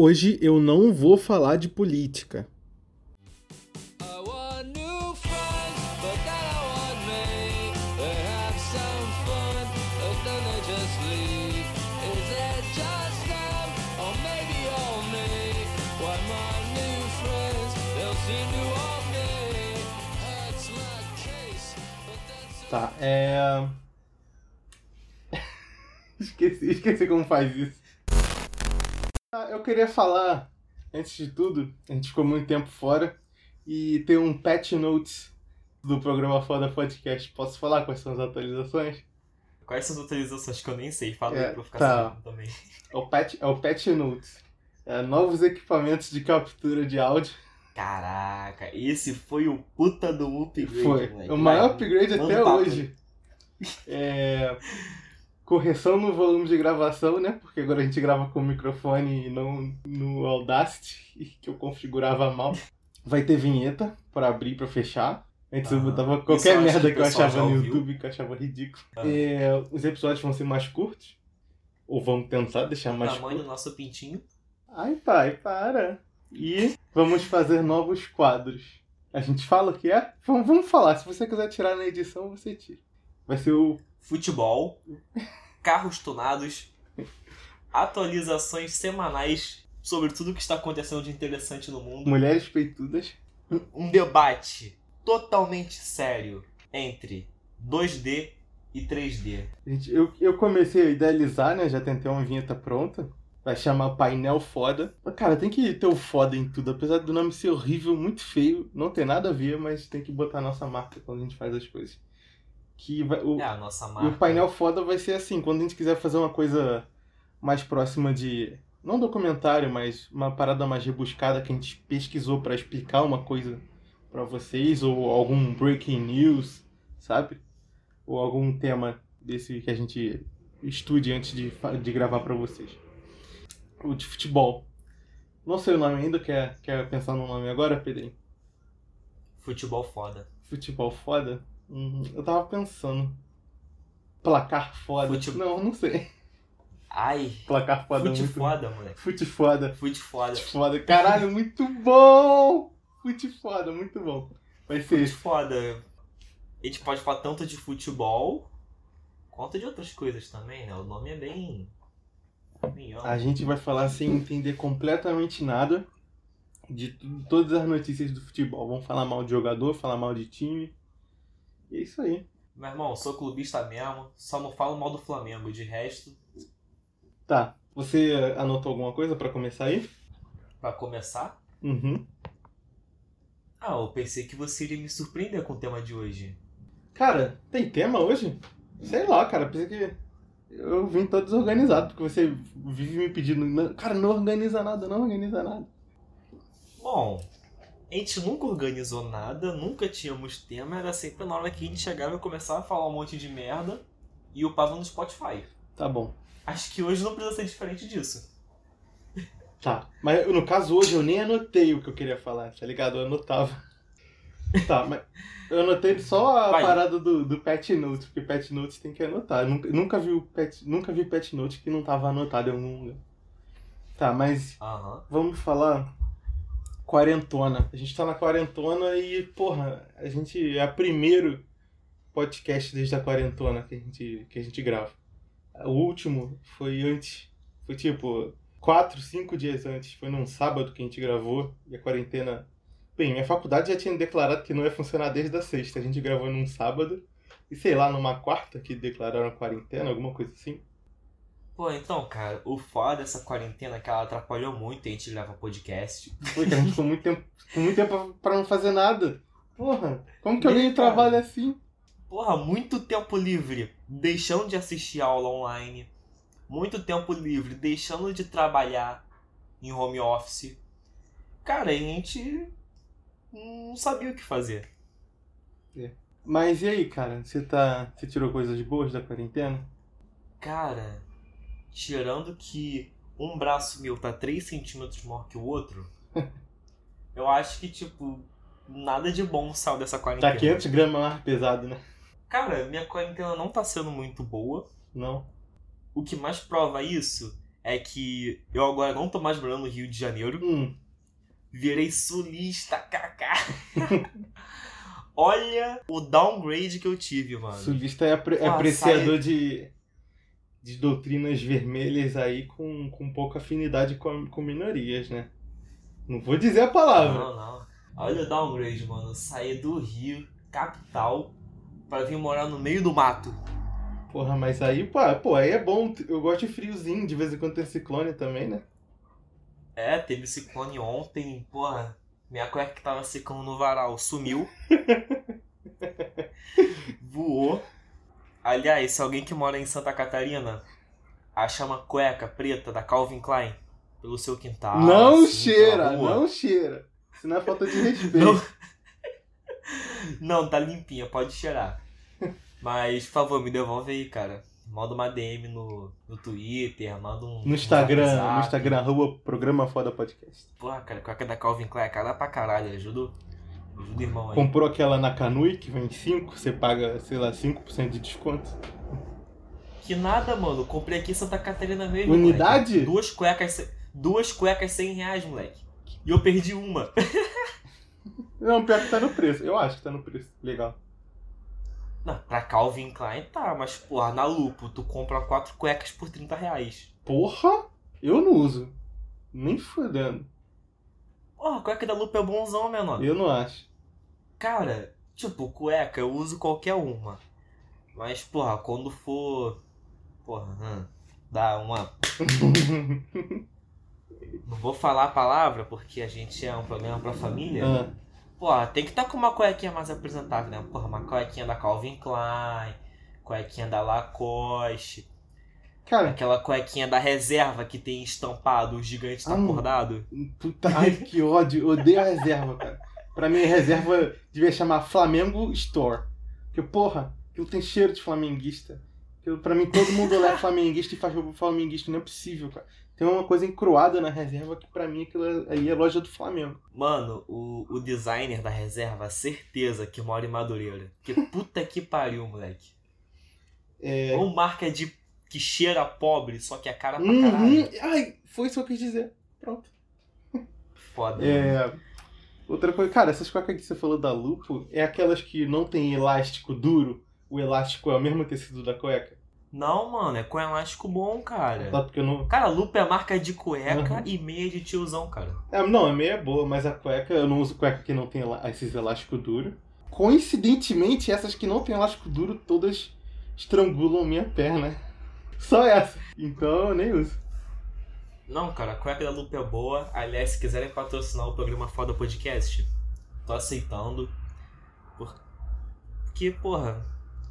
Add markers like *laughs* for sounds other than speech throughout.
Hoje eu não vou falar de política. Tá, é. *laughs* esqueci, esqueci como faz isso. Ah, eu queria falar, antes de tudo, a gente ficou muito tempo fora e tem um patch notes do programa Foda Podcast. Posso falar quais são as atualizações? Quais são as atualizações que eu nem sei? Fala É, aí pra eu ficar tá. sabendo também. É o patch, é o patch notes. É, novos equipamentos de captura de áudio. Caraca, esse foi o puta do upgrade, Foi. moleque. O maior upgrade manda até papo. hoje. É, *laughs* Correção no volume de gravação, né? Porque agora a gente grava com o microfone e não no Audacity, que eu configurava mal. Vai ter vinheta pra abrir e pra fechar. Antes eu Aham. botava qualquer eu merda que que eu achava no. YouTube, que eu achava ridículo. Ah. É, os episódios vão ser mais curtos. Ou vamos tentar deixar O mais tamanho do nosso pintinho. Ai, pai, para. E vamos fazer novos quadros. A gente fala o que é? Vamos, vamos falar. Se você quiser tirar na edição, você tira. Vai ser o. Futebol. Carros tunados. Atualizações semanais sobre tudo que está acontecendo de interessante no mundo. Mulheres Peitudas. Um debate totalmente sério entre 2D e 3D. Gente, eu, eu comecei a idealizar, né? Já tentei uma vinheta pronta. Vai chamar Painel Foda. Mas, Cara, tem que ter o foda em tudo. Apesar do nome ser horrível, muito feio. Não tem nada a ver, mas tem que botar a nossa marca quando a gente faz as coisas. Que vai, o, É a nossa E marca. o painel foda vai ser assim, quando a gente quiser fazer uma coisa mais próxima de. Não documentário, mas uma parada mais rebuscada que a gente pesquisou pra explicar uma coisa pra vocês, ou algum breaking news, sabe? Ou algum tema desse que a gente estude antes de, de gravar pra vocês. O de futebol. Não sei o nome ainda, quer, quer pensar no nome agora, Pedrinho? Futebol foda. Futebol foda? Uhum, eu tava pensando. Placar foda. Fute- Não, não sei. Ai, Placar foda fute muito. foda, moleque. Fute foda. Fute foda. Fute foda. Caralho, muito bom! Fute foda, muito bom. Vai ser Fute foda. A gente pode falar tanto de futebol quanto de outras coisas também, né? O nome é bem. bem. A gente vai falar sem entender completamente nada de todas as notícias do futebol. Vamos falar mal de jogador, falar mal de time. E é isso aí. Meu irmão, sou clubista mesmo, só não falo mal do Flamengo. De resto, Tá. Você anotou alguma coisa pra começar aí? pra começar. Uhum. Ah, eu pensei que você iria me surpreender com o tema de hoje. Cara, tem tema hoje? Sei lá, cara. Pensei que eu vim todo desorganizado, porque você vive me pedindo. "Não, Cara, não organiza nada, não organiza nada. Bom, a gente nunca organizou nada, nunca tínhamos tema, era sempre na hora que a gente chegava e começava a falar um monte de merda e upava no Spotify. Tá bom. Acho que hoje não precisa ser diferente disso. Tá. Mas no caso hoje eu nem anotei o que eu queria falar, tá ligado? Eu anotava. Tá, mas eu anotei só a Vai. parada do, do Pet Notes, porque Pet Notes tem que anotar. Eu nunca, nunca vi o Pet, nunca vi Pet Note que não tava anotado em algum lugar. Tá, mas vamos falar quarentona. A gente tá na quarentona e, porra, a gente é o primeiro podcast desde a quarentona que a gente, que a gente grava. O último foi antes. Foi tipo quatro, cinco dias antes. Foi num sábado que a gente gravou e a quarentena. Bem, minha faculdade já tinha declarado que não ia funcionar desde a sexta. A gente gravou num sábado e sei lá, numa quarta que declararam a quarentena, alguma coisa assim. Pô, então, cara, o foda dessa quarentena é que ela atrapalhou muito a gente gravar podcast. Foi que a gente ficou muito tempo, com muito tempo pra não fazer nada. Porra, como que alguém cara. trabalha assim? Porra, muito tempo livre deixando de assistir aula online. Muito tempo livre deixando de trabalhar em home office. Cara, a gente não sabia o que fazer. Mas e aí, cara? Você tá. Você tirou coisas boas da quarentena? Cara, tirando que um braço meu tá 3 centímetros maior que o outro, *laughs* eu acho que, tipo, nada de bom saiu dessa quarentena. Tá 500 gramas mais pesado, né? Cara, minha quarentena não tá sendo muito boa. Não. O que mais prova isso é que eu agora não tô mais morando no Rio de Janeiro. Hum, Virei sulista, kaká. *laughs* Olha o downgrade que eu tive, mano. sulista é, apre- é Pô, apreciador de, de doutrinas vermelhas aí com, com pouca afinidade com, com minorias, né? Não vou dizer a palavra. Não, não. Olha o downgrade, mano. Sair do Rio, capital, pra vir morar no meio do mato. Porra, mas aí, pô, pô, aí é bom. Eu gosto de friozinho, de vez em quando tem ciclone também, né? É, teve ciclone ontem, porra. Minha cueca que tava secando no varal sumiu. *laughs* Voou. Aliás, se alguém que mora em Santa Catarina acha uma cueca preta da Calvin Klein pelo seu quintal. não assim, cheira, não cheira. Isso não é falta de *laughs* respeito. Não. Não, tá limpinha, pode cheirar. Mas, por favor, me devolve aí, cara. Manda uma DM no, no Twitter, manda um. No Instagram, um no Instagram, arroba programa foda podcast. Porra, cara, cueca da Calvin Klein é cara pra caralho. Ajuda, ajuda o irmão aí. Comprou aquela na Canui, que vem 5, você paga, sei lá, 5% de desconto. Que nada, mano. Comprei aqui em Santa Catarina mesmo. Unidade? moleque. Duas cuecas, duas cuecas 100 reais, moleque. E eu perdi uma. *laughs* Não, pior que tá no preço. Eu acho que tá no preço. Legal. Não, pra Calvin Klein tá, mas porra, na Lupo, tu compra quatro cuecas por 30 reais. Porra! Eu não uso. Nem fudendo. Porra, a cueca da Lupo é bonzão, menor. Eu não acho. Cara, tipo, cueca, eu uso qualquer uma. Mas, porra, quando for. Porra, hum, dá uma. *laughs* Não vou falar a palavra porque a gente é um programa pra família. Ah, Porra, tem que estar com uma cuequinha mais apresentável, né? Porra, uma cuequinha da Calvin Klein, cuequinha da Lacoste, cara, aquela cuequinha da reserva que tem estampado, o gigante tá acordado. puta ai, que ódio. Odeio a reserva, cara. Pra mim, a reserva devia chamar Flamengo Store. Porque, porra, aquilo tem cheiro de flamenguista. Aquilo, pra mim, todo mundo lá é flamenguista e faz jogo flamenguista. Não é possível, cara. Tem uma coisa encruada na reserva que, pra mim, aquilo aí é loja do Flamengo. Mano, o, o designer da reserva, certeza que mora em Madureira. Que puta que pariu, moleque. É. Ou marca de que cheira pobre, só que é cara pra Uhum. caralho. Ai, foi isso que eu quis dizer. Pronto. Foda. mano. Outra coisa, cara, essas cuecas que você falou da Lupo é aquelas que não tem elástico duro. O elástico é o mesmo tecido da cueca. Não, mano, é com elástico bom, cara. Tá? Porque eu não. Cara, Lupo é marca de cueca Uhum. e meia de tiozão, cara. É, não, a meia é boa, mas a cueca, eu não uso cueca que não tem esses elásticos duros. Coincidentemente, essas que não tem elástico duro, todas estrangulam minha perna. *laughs* Só essa. Então eu nem uso. Não, cara, a cueca da Lupo é boa. Aliás, se quiserem patrocinar o programa Foda Podcast, tô aceitando. Por- Porque, porra,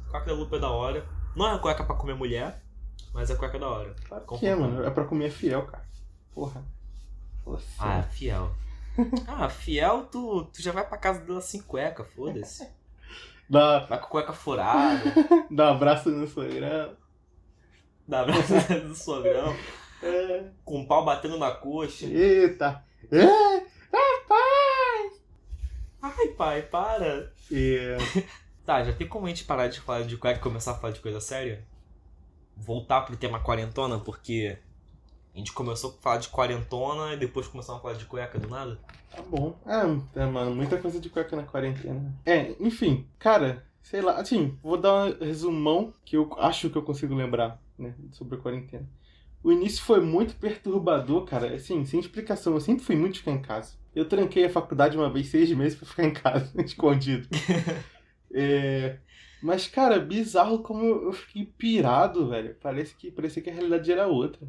a cueca da Lupo é da hora. Não é a cueca pra comer mulher, mas é a cueca da hora. Claro que é, mano. É pra comer fiel, cara. Porra. Você. Ah, fiel. *laughs* Ah, fiel, tu, tu já vai pra casa dela sem cueca, foda-se. *laughs* Dá, Vai com cueca furada, *laughs* dá um abraço no Instagram. dá abraço do sogrão, É. com o pau batendo na coxa. Eita. É. Ai, pai, para. É. *laughs* Tá, já tem como a gente parar de falar de cueca e começar a falar de coisa séria? Voltar pro tema quarentona, porque a gente começou a falar de quarentona e depois começamos a falar de cueca do nada. Tá bom. É, é, mano, muita coisa de cueca na quarentena. É, enfim, cara, sei lá, assim, vou dar um resumão que eu acho que eu consigo lembrar, né, sobre a quarentena. O início foi muito perturbador, cara, assim, sem explicação. Eu sempre fui muito ficar em casa. Eu tranquei a faculdade uma vez, seis meses, pra ficar em casa, *laughs* escondido. *laughs* É, mas, cara, bizarro como eu fiquei pirado, velho. Parece que, parecia que a realidade era outra.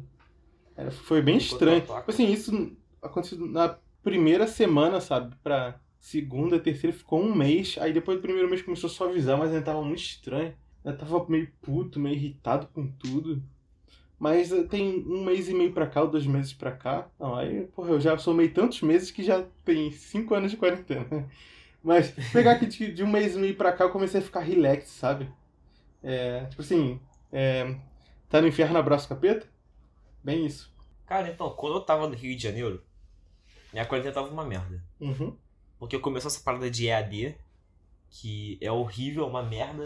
Era, foi bem estranho. Tipo Assim, isso aconteceu na primeira semana, sabe? Pra segunda, terceira, ficou um mês. Aí depois do primeiro mês começou a suavizar, mas ainda tava muito estranho. Eu tava meio puto, meio irritado com tudo. Mas eh, tem um mês e meio pra cá, ou dois meses pra cá. Não, aí, porra, eu já somei tantos meses que já tem cinco anos de quarentena. *laughs* Mas pegar aqui de, de um mês e meio pra cá, eu comecei a ficar relax, sabe? É, tipo assim, é, tá no inferno, abraço capeta? Bem isso. Cara, então, quando eu tava no Rio de Janeiro, minha quarentena tava uma merda. Uhum. Porque começou essa parada de EAD, que é horrível, é uma merda.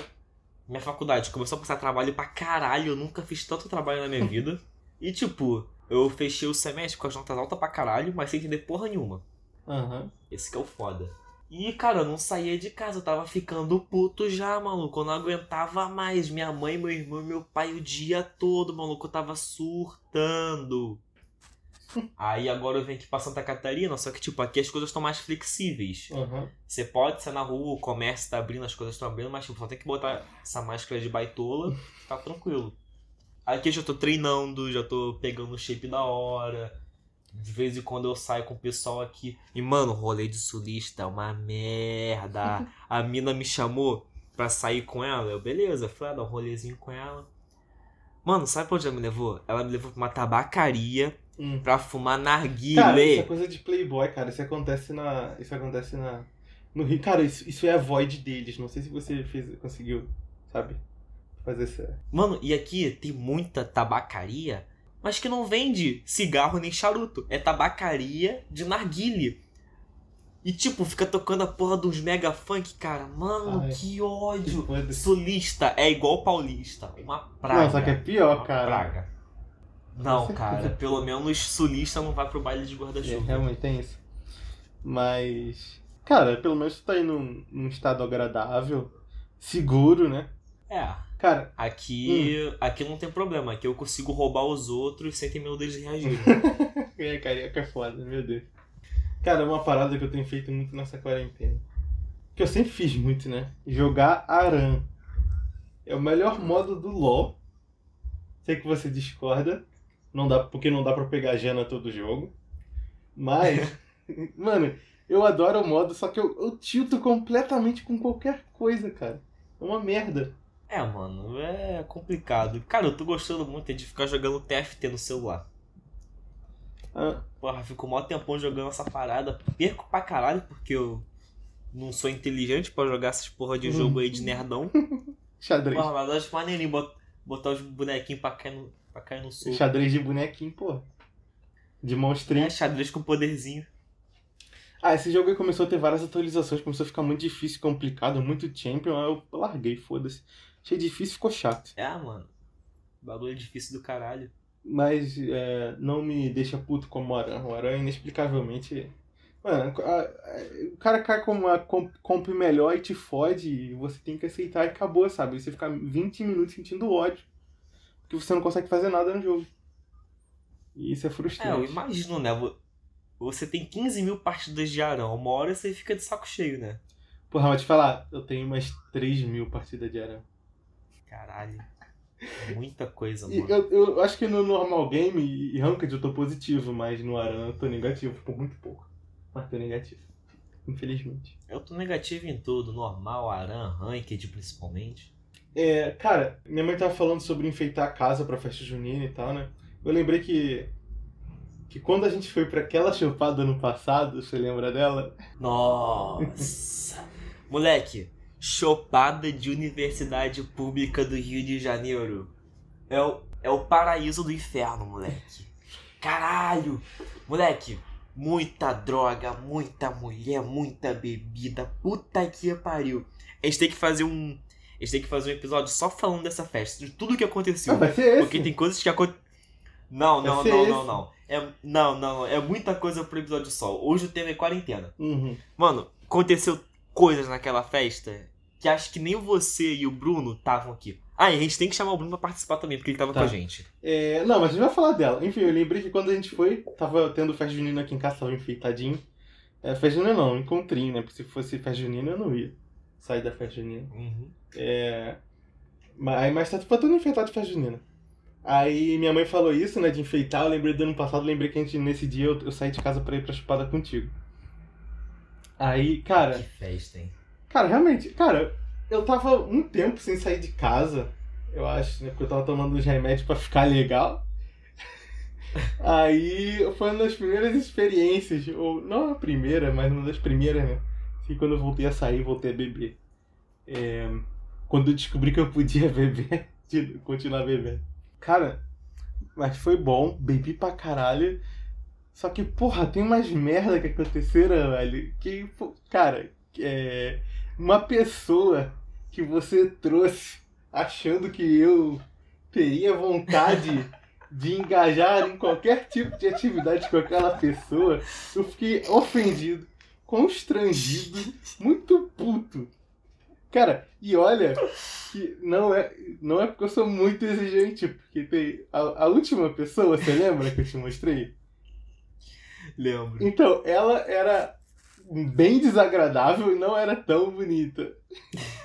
Minha faculdade começou a passar trabalho pra caralho, eu nunca fiz tanto trabalho na minha *laughs* vida. E tipo, Eu fechei o semestre com as notas altas pra caralho, mas sem entender porra nenhuma. Aham. Esse que é o foda. E, cara, eu não saía de casa, eu tava ficando puto já, maluco. Eu não aguentava mais. Minha mãe, meu irmão e meu pai o dia todo, maluco. Eu tava surtando. Aí agora eu venho aqui pra Santa Catarina, só que, tipo, aqui as coisas estão mais flexíveis. Aham. Você pode sair na rua, o comércio tá abrindo, as coisas estão abrindo, mas, tipo, só tem que botar essa máscara de baitola, tá tranquilo. Aqui eu já tô treinando, já tô pegando o shape da hora. De vez em quando eu saio com o pessoal aqui. E, mano, o rolê de sulista é uma merda. A mina me chamou pra sair com ela. Eu, beleza, fui lá dar um rolezinho com ela. Mano, sabe pra onde ela me levou? Ela me levou pra uma tabacaria Hum. pra fumar narguilé. Cara, isso é coisa de playboy, cara. Isso acontece na. Isso acontece na. No Rio. Cara, isso, isso é a void deles. Não sei se você fez, conseguiu, sabe? Fazer essa. Mano, e aqui tem muita tabacaria, mas que não vende cigarro nem charuto. É tabacaria de narguile. E tipo, fica tocando a porra dos mega funk, cara. Mano, Ai. que ódio. Foda-se. Sulista é igual paulista. Uma praga. Não, só que é pior, cara. praga. Não, cara, pelo menos sulista não vai pro baile de É, guarda-chuva. realmente tem isso. Mas. Cara, pelo menos tu tá aí num, num estado agradável, seguro, né? É, Cara, aqui, Hum. aqui não tem problema. Aqui eu consigo roubar os outros sem ter medo deles reagirem. *laughs* é carioca é foda, meu Deus. Cara, uma parada que eu tenho feito muito nessa quarentena. Que eu sempre fiz muito, né? Jogar Aran. É o melhor modo do LoL. Sei que você discorda. Não dá, porque não dá pra pegar Jana todo jogo. Mas, *laughs* mano, eu adoro o modo, só que eu, eu tilto completamente com qualquer coisa, cara. É uma merda. É, mano, é complicado. Cara, eu tô gostando muito de ficar jogando TFT no celular. Ah, Porra, fico mó tempão jogando essa parada. Perco pra caralho porque eu não sou inteligente pra jogar essas porra de jogo aí de *laughs* nerdão. xadrez. Porra, mas eu acho maneirinho bot- botar os bonequinhos pra cair no, pra cair no sul. Xadrez de bonequinho, pô. De monstrinho. É, xadrez com poderzinho. Ah, esse jogo aí começou a ter várias atualizações, começou a ficar muito difícil, complicado, muito champion, aí eu larguei, foda-se. Achei difícil, ficou chato. É, mano. Bagulho é difícil do caralho. Mas é, não me deixa puto como o Aran. O Aran inexplicavelmente. Mano, a- a- o cara cai com uma comp, comp melhor e te fode, e você tem que aceitar e acabou, sabe? Você fica 20 minutos sentindo ódio. Porque você não consegue fazer nada no jogo. E isso é É, frustrante. eu imagino, né? Vo- Você tem 15 mil partidas de Arão. Uma hora você fica de saco cheio, né? Porra, mas te falar, eu tenho umas 3 mil partidas de Aran. Caralho. Muita coisa, mano. Eu, eu acho que no normal game e ranked eu tô positivo, mas no Aran eu tô negativo, por muito pouco. Mas tô negativo. Infelizmente. Eu tô negativo em tudo, normal, Aran, Ranked principalmente. É, cara, minha mãe tava falando sobre enfeitar a casa pra festa junina e tal, né? Eu lembrei que. Que quando a gente foi pra aquela chupada ano passado, você lembra dela? Nossa! *laughs* Moleque, chopada de universidade pública do Rio de Janeiro. É o, é o paraíso do inferno, moleque. Caralho! Moleque, muita droga, muita mulher, muita bebida. Puta que pariu. A gente tem que fazer um. A gente tem que fazer um episódio só falando dessa festa, de tudo que aconteceu. Ah, vai ser esse. Porque tem coisas que acontecem. Não, não, não, não, esse. não. É, não, não, é muita coisa pro episódio só. Hoje o tema é quarentena. Uhum. Mano, aconteceu coisas naquela festa que acho que nem você e o Bruno estavam aqui. Ah, e a gente tem que chamar o Bruno pra participar também, porque ele tava Tá. com a gente. É, não, mas a gente vai falar dela. Enfim, eu lembrei que quando a gente foi, tava tendo festa junina aqui em casa, tava enfeitadinho. É, festa junina não, encontrinho, né? Porque se fosse festa junina eu não ia sair da festa junina. Uhum. É. Mas, aí, mas tá tipo, todo enfeitado de festa junina. Aí minha mãe falou isso, né, de enfeitar. Eu lembrei do ano passado, lembrei que a gente, nesse dia, eu, eu saí de casa pra ir pra chupada contigo. Aí, cara, Que festa, hein? cara, realmente, cara, eu tava um tempo sem sair de casa, eu acho, né, porque eu tava tomando os remédios pra ficar legal. *laughs* Aí foi uma das primeiras experiências, ou não a primeira, mas uma das primeiras, né? Assim, quando eu voltei a sair, voltei a beber. É, quando eu descobri que eu podia beber, *laughs* continuar bebendo. Cara, mas foi bom, bebi pra caralho. Só que, porra, tem umas merda que aconteceram, velho. Que, cara, é, uma pessoa que você trouxe achando que eu teria vontade *laughs* de engajar em qualquer tipo de atividade com aquela pessoa, eu fiquei ofendido, constrangido, muito puto. Cara, e olha que não é, não é porque eu sou muito exigente, porque tem a, a última pessoa, você lembra que eu te mostrei? Lembro. Então, ela era bem desagradável e não era tão bonita.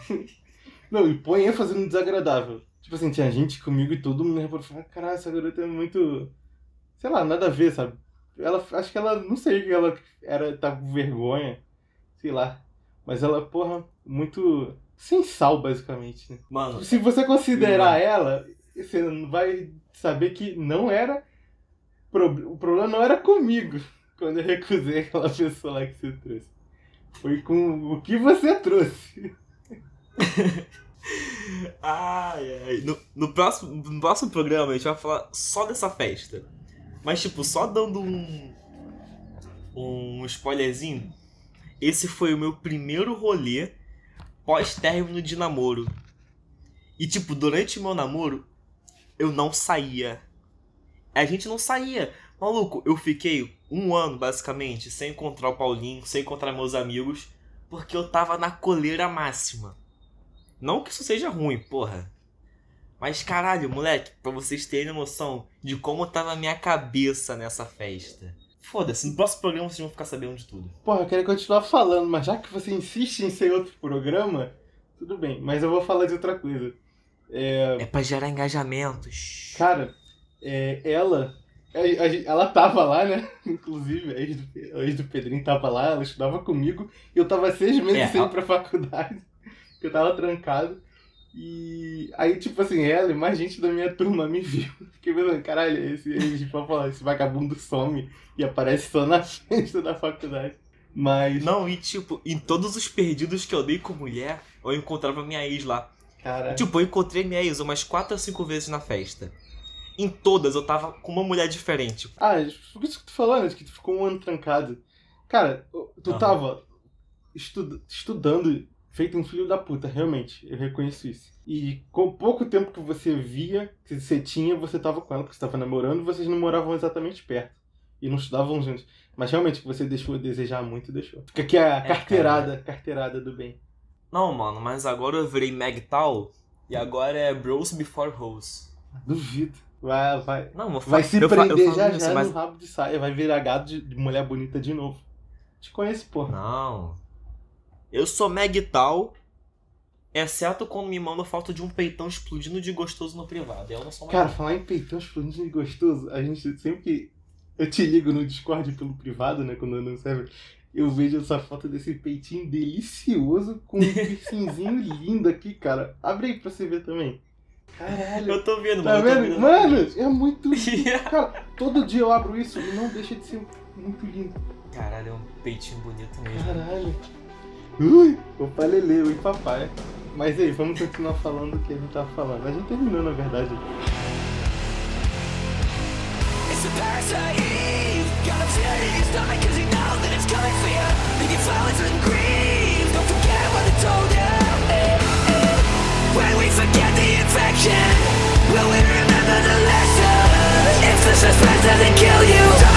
*laughs* não, e põe ênfase no desagradável. Tipo assim, tinha gente comigo e todo mundo reparou, falava, caralho, essa garota é muito. Sei lá, nada a ver, sabe? Ela, acho que ela, não sei que ela era, tá com vergonha, sei lá. Mas ela, porra, muito sem sal, basicamente, né? Mano, Se você considerar ela, você vai saber que não era. O problema não era comigo quando eu recusei aquela *laughs* pessoa lá que você trouxe. Foi com o que você trouxe. *laughs* Ai, ai. No, no próximo, no próximo programa a gente vai falar só dessa festa. Mas, tipo, só dando um. Um spoilerzinho. Esse foi o meu primeiro rolê pós-término de namoro. E, tipo, durante o meu namoro, eu não saía. A gente não saía. Maluco, eu fiquei um ano, basicamente, sem encontrar o Paulinho, sem encontrar meus amigos, porque eu tava na coleira máxima. Não que isso seja ruim, porra. Mas caralho, moleque, pra vocês terem noção de como tava a minha cabeça nessa festa. Foda-se, no próximo programa vocês vão ficar sabendo de tudo. Porra, eu quero continuar falando, mas já que você insiste em ser outro programa, tudo bem. Mas eu vou falar de outra coisa. É, É pra gerar engajamentos. Cara, é, ela. a- a- Ela tava lá, né? *laughs* Inclusive, a ex do, a ex do Pedrinho tava lá, ela estudava comigo. E eu tava seis meses É, sem ir pra faculdade. *laughs* Porque eu tava trancado. E aí, tipo assim, ela e mais gente da minha turma me viu. *laughs* Fiquei pensando, caralho, esse, esse, tipo, esse vagabundo some e aparece só na *laughs* festa da faculdade. Mas, Não, e tipo, em todos os perdidos que eu dei com mulher, eu encontrava minha ex lá. cara. Tipo, eu encontrei minha ex umas 4 ou 5 vezes na festa. Em todas eu tava com uma mulher diferente. Ah, por isso que tu falou, né? Que tu ficou um ano trancado. Cara, tu Aham. tava estu- estudando, feito um filho da puta, realmente. Eu reconheço isso. E com pouco tempo que você via, que você tinha, você tava com ela, porque você tava namorando, vocês não moravam exatamente perto. E não estudavam juntos. Mas realmente você deixou a desejar muito, deixou. Fica aqui a É, carteirada, carteirada do bem. Não, mano, mas agora eu virei Magtal e agora é Bros Before Hoes. Duvido. Vai, vai. Não, fa- Vai se eu prender falo já isso, já mas no rabo de saia. Vai virar gado de, de mulher bonita de novo. Te conheço, porra. Não. Eu sou Magtal, exceto quando me mandam foto de um peitão explodindo de gostoso no privado. Eu não sou Cara, falar em peitão explodindo de gostoso, a gente sempre que eu te ligo no Discord pelo privado, né, quando eu não serve, eu vejo essa foto desse peitinho delicioso com um piercingzinho *laughs* lindo aqui, cara. Abre aí pra você ver também. Caralho. Eu tô vendo, Tá mano. vendo? Mano, é muito *laughs* lindo. Cara, todo dia eu abro isso e não deixa de ser muito lindo. Caralho, é um peitinho bonito mesmo. Caralho. Ui, opa, lele, ui, papai. Mas aí, vamos continuar falando o que a gente tava falando. A gente terminou, na verdade. It's a parasite Eve Got a fear in your stomach cause you know that it's coming for you Making violence and grief Don't forget what they told you. When we forget the infection Will we remember the lesson If the suspense doesn't kill you